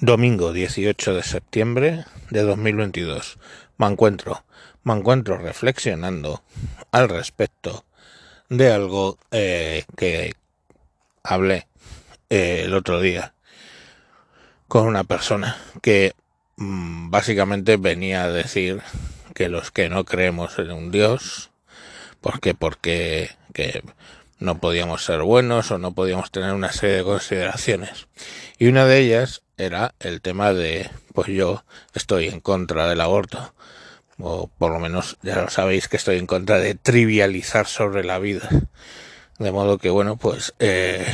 Domingo 18 de septiembre de 2022. Me encuentro, me encuentro reflexionando al respecto de algo eh, que hablé eh, el otro día con una persona que mm, básicamente venía a decir que los que no creemos en un Dios, porque porque que no podíamos ser buenos o no podíamos tener una serie de consideraciones. Y una de ellas era el tema de, pues yo estoy en contra del aborto, o por lo menos ya lo sabéis que estoy en contra de trivializar sobre la vida. De modo que, bueno, pues eh,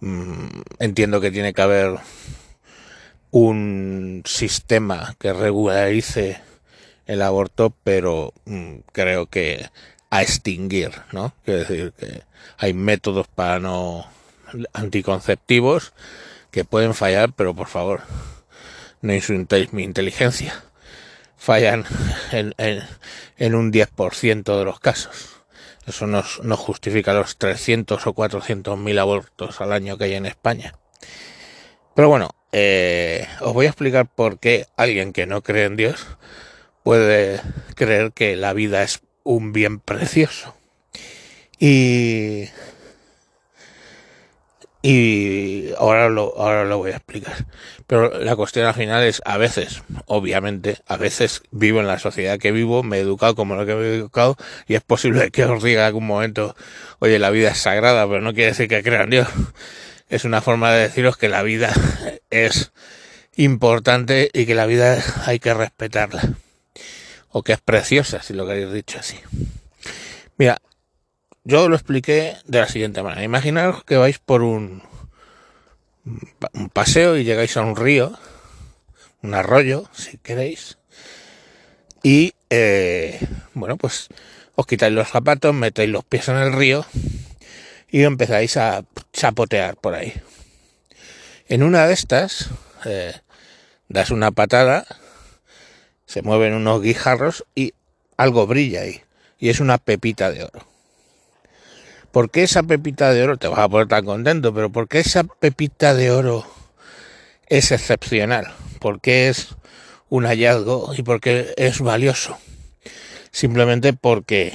mm, entiendo que tiene que haber un sistema que regularice el aborto, pero mm, creo que a extinguir, ¿no? Quiero decir que hay métodos para no anticonceptivos que pueden fallar, pero por favor, no insultéis mi inteligencia. Fallan en, en, un 10% de los casos. Eso no, no justifica los 300 o 400 mil abortos al año que hay en España. Pero bueno, eh, os voy a explicar por qué alguien que no cree en Dios puede creer que la vida es un bien precioso. Y y ahora lo, ahora lo voy a explicar. Pero la cuestión al final es, a veces, obviamente, a veces vivo en la sociedad que vivo, me he educado como lo que me he educado, y es posible que os diga en algún momento, oye, la vida es sagrada, pero no quiere decir que crean Dios. Es una forma de deciros que la vida es importante y que la vida hay que respetarla. O que es preciosa, si lo queréis dicho así. Mira, yo lo expliqué de la siguiente manera. Imaginaos que vais por un, paseo y llegáis a un río, un arroyo, si queréis, y eh, bueno, pues os quitáis los zapatos, metéis los pies en el río y empezáis a chapotear por ahí. En una de estas, eh, das una patada, se mueven unos guijarros y algo brilla ahí, y es una pepita de oro. ¿Por qué esa pepita de oro, te vas a poner tan contento, pero por qué esa pepita de oro es excepcional? ¿Por qué es un hallazgo y por qué es valioso? Simplemente porque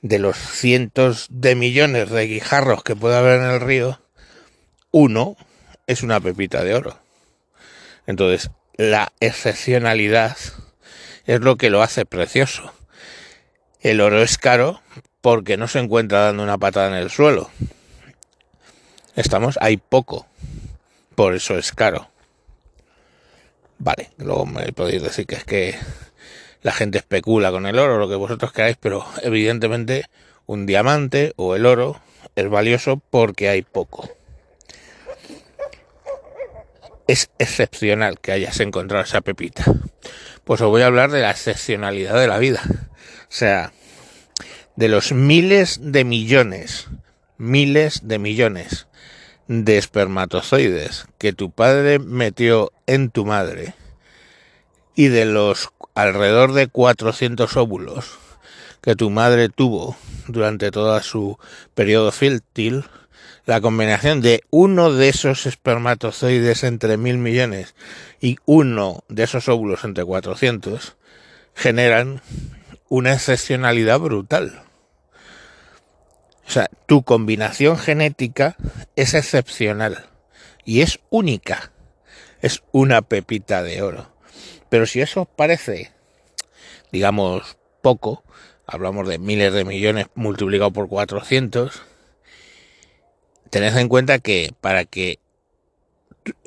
de los cientos de millones de guijarros que puede haber en el río, uno es una pepita de oro. Entonces, la excepcionalidad es lo que lo hace precioso. El oro es caro porque no se encuentra dando una patada en el suelo. Estamos, hay poco, por eso es caro. Vale, luego me podéis decir que es que la gente especula con el oro, lo que vosotros queráis, pero evidentemente un diamante o el oro es valioso porque hay poco. Es excepcional que hayas encontrado esa pepita. Pues os voy a hablar de la excepcionalidad de la vida. O sea, de los miles de millones, miles de millones de espermatozoides que tu padre metió en tu madre y de los alrededor de 400 óvulos que tu madre tuvo durante toda su periodo fértil, la combinación de uno de esos espermatozoides entre mil millones y uno de esos óvulos entre 400 generan una excepcionalidad brutal. Sea, tu combinación genética es excepcional y es única. Es una pepita de oro. Pero si eso os parece, digamos, poco, hablamos de miles de millones multiplicado por 400, tened en cuenta que para que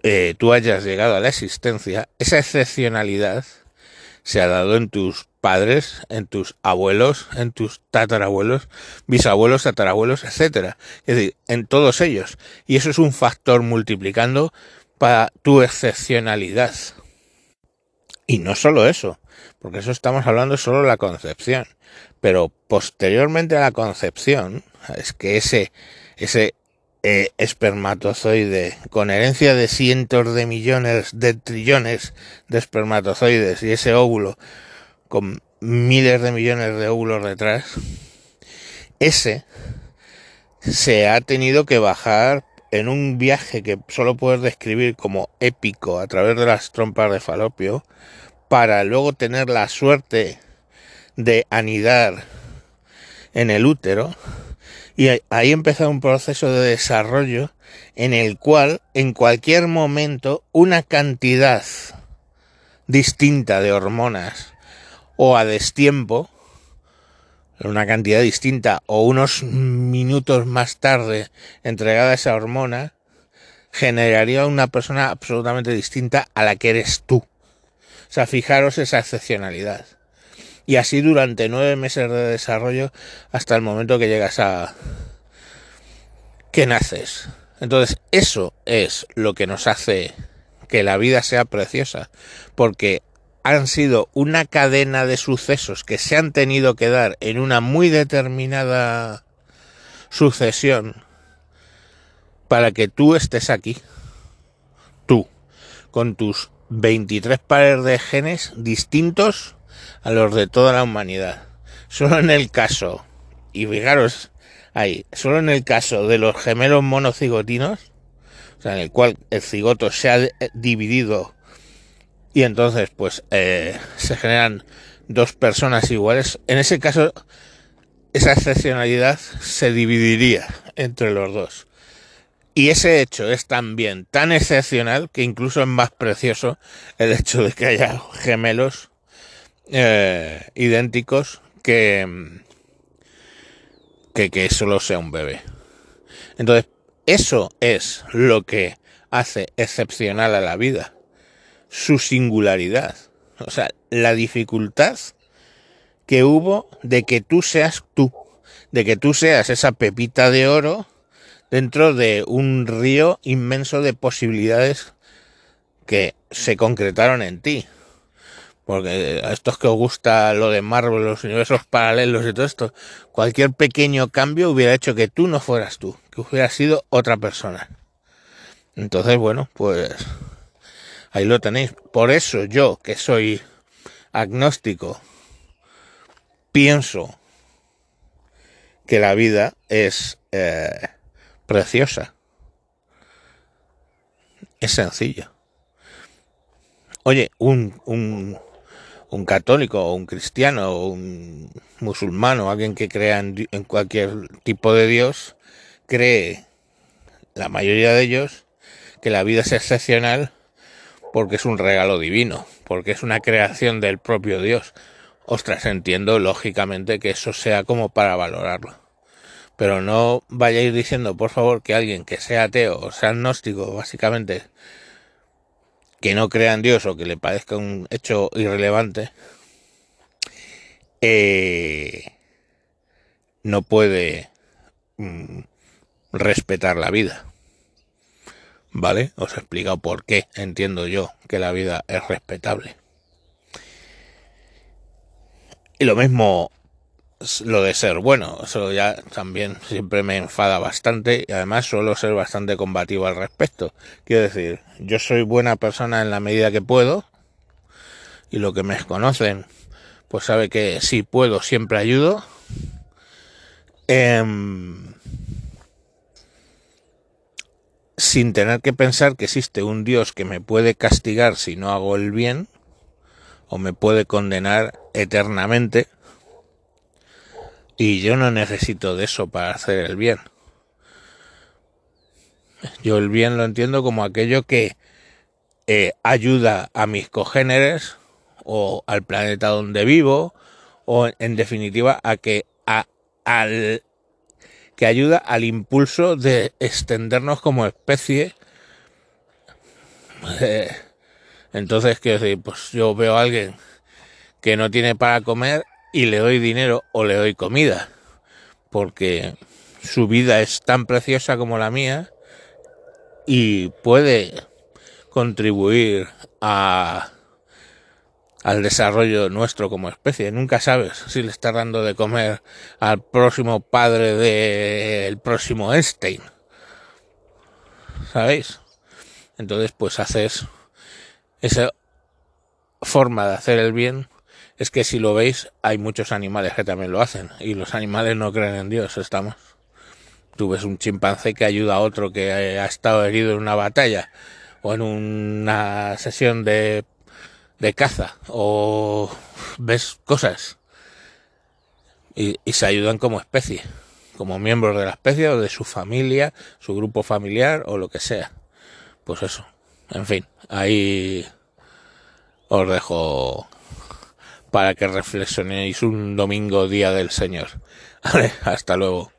eh, tú hayas llegado a la existencia, esa excepcionalidad se ha dado en tus padres, en tus abuelos, en tus tatarabuelos, bisabuelos, tatarabuelos, etcétera. Es decir, en todos ellos. Y eso es un factor multiplicando para tu excepcionalidad. Y no solo eso, porque eso estamos hablando solo de la concepción. Pero posteriormente a la concepción, es que ese, ese eh, espermatozoide con herencia de cientos de millones de trillones de espermatozoides y ese óvulo con miles de millones de óvulos detrás, ese se ha tenido que bajar en un viaje que solo puedes describir como épico a través de las trompas de falopio, para luego tener la suerte de anidar en el útero, y ahí empezó un proceso de desarrollo en el cual en cualquier momento una cantidad distinta de hormonas o a destiempo, una cantidad distinta o unos minutos más tarde entregada esa hormona, generaría una persona absolutamente distinta a la que eres tú. O sea, fijaros esa excepcionalidad. Y así durante nueve meses de desarrollo hasta el momento que llegas a... que naces. Entonces, eso es lo que nos hace que la vida sea preciosa, porque han sido una cadena de sucesos que se han tenido que dar en una muy determinada sucesión para que tú estés aquí, tú, con tus 23 pares de genes distintos a los de toda la humanidad. Solo en el caso, y fijaros ahí, solo en el caso de los gemelos monocigotinos, o sea, en el cual el cigoto se ha dividido y entonces pues eh, se generan dos personas iguales, en ese caso esa excepcionalidad se dividiría entre los dos. Y ese hecho es también tan excepcional que incluso es más precioso el hecho de que haya gemelos eh, idénticos que, que, que solo sea un bebé. Entonces, eso es lo que hace excepcional a la vida, su singularidad, o sea, la dificultad que hubo de que tú seas tú, de que tú seas esa pepita de oro dentro de un río inmenso de posibilidades que se concretaron en ti. Porque a estos que os gusta lo de Marvel, los universos paralelos y todo esto, cualquier pequeño cambio hubiera hecho que tú no fueras tú, que hubiera sido otra persona. Entonces, bueno, pues ahí lo tenéis. Por eso yo, que soy agnóstico, pienso que la vida es eh, preciosa. Es sencillo. Oye, un, un, un católico o un cristiano o un musulmano, alguien que crea en, en, cualquier tipo de Dios, cree, la mayoría de ellos, que la vida es excepcional porque es un regalo divino, porque es una creación del propio Dios. Ostras, entiendo lógicamente que eso sea como para valorarlo. Pero no vayáis diciendo, por favor, que alguien que sea ateo o sea agnóstico, básicamente, que no crea en Dios o que le parezca un hecho irrelevante, eh, no puede mm, respetar la vida. ¿Vale? Os he explicado por qué entiendo yo que la vida es respetable. Y lo mismo lo de ser bueno, eso ya también siempre me enfada bastante y además suelo ser bastante combativo al respecto. Quiero decir, yo soy buena persona en la medida que puedo y lo que me conocen pues sabe que si puedo siempre ayudo. Eh, sin tener que pensar que existe un Dios que me puede castigar si no hago el bien o me puede condenar eternamente y yo no necesito de eso para hacer el bien. Yo el bien lo entiendo como aquello que eh, ayuda a mis cogéneres o al planeta donde vivo o en definitiva a que a, al que ayuda al impulso de extendernos como especie. Eh, entonces, quiero decir, pues yo veo a alguien que no tiene para comer y le doy dinero o le doy comida, porque su vida es tan preciosa como la mía y puede contribuir a al desarrollo nuestro como especie. Nunca sabes si le está dando de comer al próximo padre del próximo Einstein. ¿Sabéis? Entonces, pues haces esa forma de hacer el bien es que si lo veis, hay muchos animales que también lo hacen. Y los animales no creen en Dios, estamos. Tú ves un chimpancé que ayuda a otro que ha estado herido en una batalla o en una sesión de, de caza o ves cosas y, y se ayudan como especie, como miembros de la especie o de su familia, su grupo familiar o lo que sea. Pues eso, en fin, ahí os dejo para que reflexionéis un domingo día del Señor. Hasta luego.